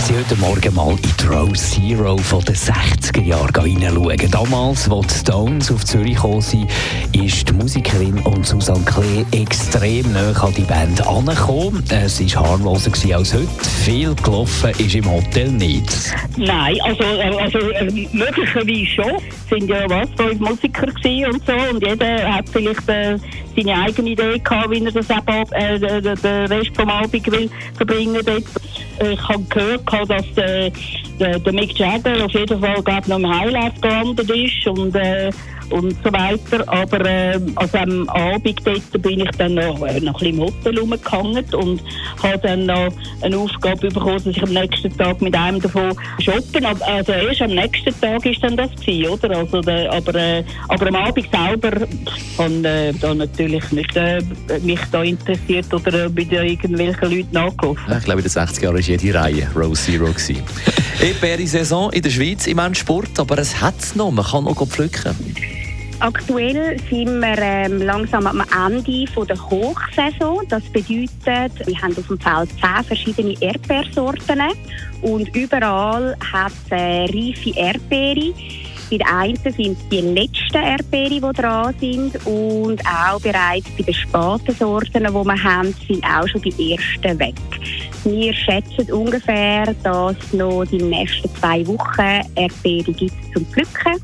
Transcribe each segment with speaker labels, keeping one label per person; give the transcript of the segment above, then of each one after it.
Speaker 1: Wir sind heute Morgen mal in die Row Zero von den 60er Jahren hineinschauen. Damals, als die Stones auf Zürich gekommen sind, ist die Musikerin und Susanne Klee extrem nah an die Band angekommen. Es war harmloser als heute. Viel gelaufen ist im Hotel nicht.
Speaker 2: Nein, also, äh, also äh, möglicherweise schon. Es sind ja was, fünf Musiker und so und jeder hat vielleicht äh, seine eigene Idee gehabt, wie er das eben, äh, den, Rest vom Abend will verbringen dort. Äh, Ich habe gehört, gehabt, dass der, der, der Mick Jagger auf jeden Fall glaub, noch im Highlight gelandet ist und, äh, und so weiter. Aber äh, also am Abend dort bin ich dann noch, äh, noch ein bisschen im Hotel rumgehangen und habe dann noch eine Aufgabe bekommen, dass ich am nächsten Tag mit einem davon shoppen. Also erst am nächsten Tag ist dann das gewesen, oder? Also der, aber, äh, aber am Abend selber habe äh, da natürlich nicht äh, mich da interessiert oder äh, bei irgendwelchen Leuten nachgeholfen.
Speaker 1: Ich glaube, in den 60er Jahren war jede Reihe Row Zero. Epere Saison in der Schweiz im Endsport, aber es hat es noch, man kann noch pflücken.
Speaker 3: Aktuell sind wir ähm, langsam am Ende von der Hochsaison. Das bedeutet, wir haben auf dem Feld zehn verschiedene Erdbeersorten und überall hat es äh, reife Erdbeere. Bei den einen sind die letzten Erdbeere, die dran sind und auch bereits bei den späten Sorten, die wir haben, sind auch schon die ersten weg. Wir schätzen ungefähr, dass noch die nächsten zwei Wochen Erdbeere gibt zum Pflücken.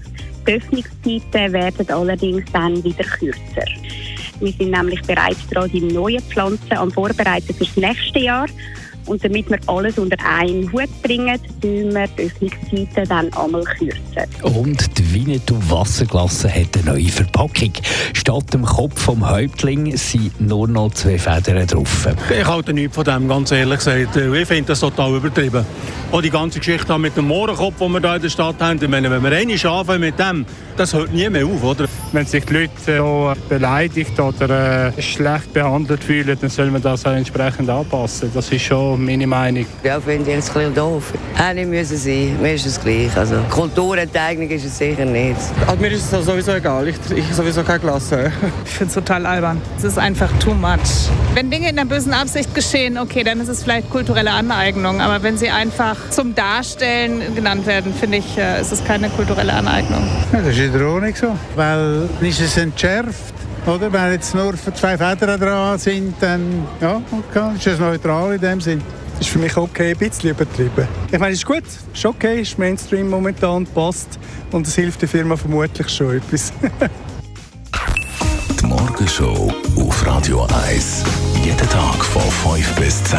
Speaker 3: Die Öffnungszeiten werden allerdings dann wieder kürzer. Wir sind nämlich bereits dran, die neuen Pflanzen am Vorbereiten fürs nächste Jahr. Und damit wir alles unter einen Hut bringen, tun wir die Öffnungszeiten dann einmal kürzen.
Speaker 1: Und die Winnetou Wasserglasse hat eine neue Verpackung. Statt dem Kopf vom Häuptling sind nur noch zwei Federn drauf.
Speaker 4: Ich halte nichts von dem, ganz ehrlich gesagt. Ich finde das total übertrieben. Auch die ganze Geschichte mit dem Mohrenkopf, den wir hier in der Stadt haben. Ich meine, wenn wir einmal arbeiten mit dem, das hört nie mehr auf, oder?
Speaker 5: Wenn sich die Leute auch beleidigt oder äh, schlecht behandelt fühlen, dann soll man das auch entsprechend anpassen. Das ist schon meine Meinung.
Speaker 6: Ja, finde ich jetzt ein bisschen doof. Auch nicht müssen sein, mir ist es gleich. Also, Kulturenteignung ist es sicher nicht.
Speaker 7: Also mir ist es sowieso egal, ich, ich sowieso keine Klasse.
Speaker 8: Ich finde es total albern. Es ist einfach too much. Wenn Dinge in der bösen Absicht geschehen, okay, dann ist es vielleicht kulturelle Aneignung. Aber wenn sie einfach zum Darstellen genannt werden, finde ich, äh, ist es keine kulturelle Aneignung.
Speaker 5: Ja, das ist in der Ordnung so. Weil dann ist es entschärft. Oder? Wenn jetzt nur zwei Federn dran sind, dann ja, okay, ist es neutral in dem Sinn.
Speaker 7: Das ist für mich okay, ein bisschen übertrieben. Ich meine, es ist gut, es ist okay, es ist Mainstream momentan, passt und es hilft der Firma vermutlich schon etwas.
Speaker 9: Die Morgenshow auf Radio 1. Jeden Tag von 5 bis 10.